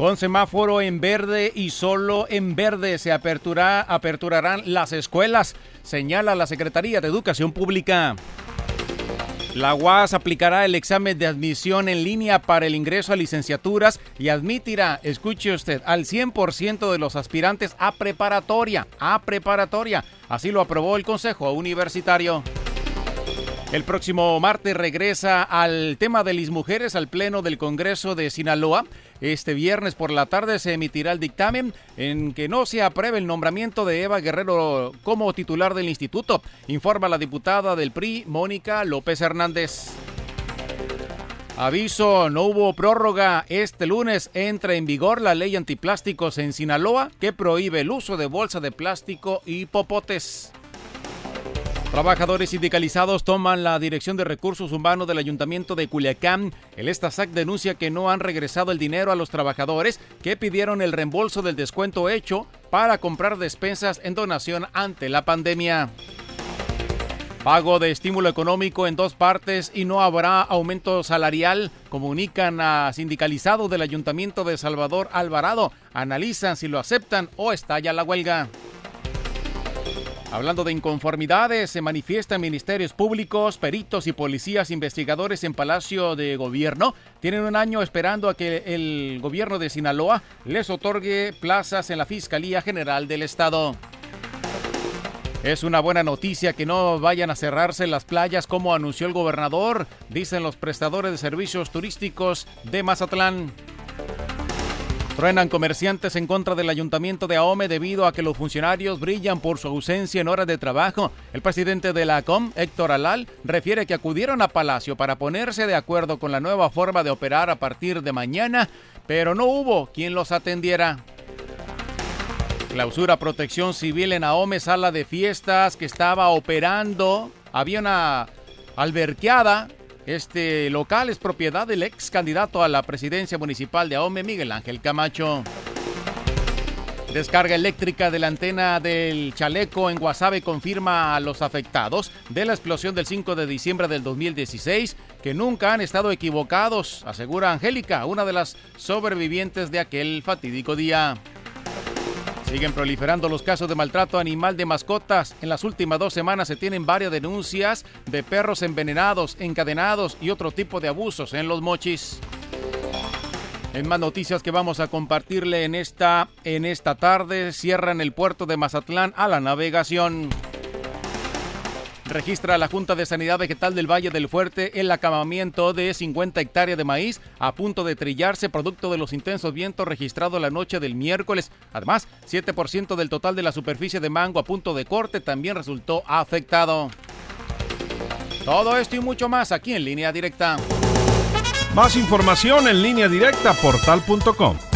Con semáforo en verde y solo en verde se apertura, aperturarán las escuelas, señala la Secretaría de Educación Pública. La UAS aplicará el examen de admisión en línea para el ingreso a licenciaturas y admitirá, escuche usted, al 100% de los aspirantes a preparatoria, a preparatoria. Así lo aprobó el Consejo Universitario. El próximo martes regresa al tema de las mujeres al Pleno del Congreso de Sinaloa. Este viernes por la tarde se emitirá el dictamen en que no se apruebe el nombramiento de Eva Guerrero como titular del instituto, informa la diputada del PRI, Mónica López Hernández. Aviso, no hubo prórroga. Este lunes entra en vigor la ley antiplásticos en Sinaloa que prohíbe el uso de bolsa de plástico y popotes. Trabajadores sindicalizados toman la Dirección de Recursos Humanos del Ayuntamiento de Culiacán. El Estasac denuncia que no han regresado el dinero a los trabajadores que pidieron el reembolso del descuento hecho para comprar despensas en donación ante la pandemia. Pago de estímulo económico en dos partes y no habrá aumento salarial, comunican a sindicalizados del Ayuntamiento de Salvador Alvarado. Analizan si lo aceptan o estalla la huelga. Hablando de inconformidades, se manifiestan ministerios públicos, peritos y policías investigadores en Palacio de Gobierno. Tienen un año esperando a que el gobierno de Sinaloa les otorgue plazas en la Fiscalía General del Estado. Es una buena noticia que no vayan a cerrarse las playas como anunció el gobernador, dicen los prestadores de servicios turísticos de Mazatlán. Truenan comerciantes en contra del ayuntamiento de Ahome debido a que los funcionarios brillan por su ausencia en horas de trabajo. El presidente de la ACOM, Héctor Alal, refiere que acudieron a Palacio para ponerse de acuerdo con la nueva forma de operar a partir de mañana, pero no hubo quien los atendiera. Clausura Protección Civil en Ahome, sala de fiestas que estaba operando. Había una alberqueada este local es propiedad del ex candidato a la presidencia municipal de Ahome, Miguel Ángel Camacho. Descarga eléctrica de la antena del chaleco en Guasave confirma a los afectados de la explosión del 5 de diciembre del 2016 que nunca han estado equivocados, asegura Angélica, una de las sobrevivientes de aquel fatídico día. Siguen proliferando los casos de maltrato animal de mascotas. En las últimas dos semanas se tienen varias denuncias de perros envenenados, encadenados y otro tipo de abusos en los mochis. En más noticias que vamos a compartirle en esta, en esta tarde, cierran el puerto de Mazatlán a la navegación. Registra la Junta de Sanidad Vegetal del Valle del Fuerte el acabamiento de 50 hectáreas de maíz a punto de trillarse producto de los intensos vientos registrados la noche del miércoles. Además, 7% del total de la superficie de mango a punto de corte también resultó afectado. Todo esto y mucho más aquí en línea directa. Más información en línea directa portal.com.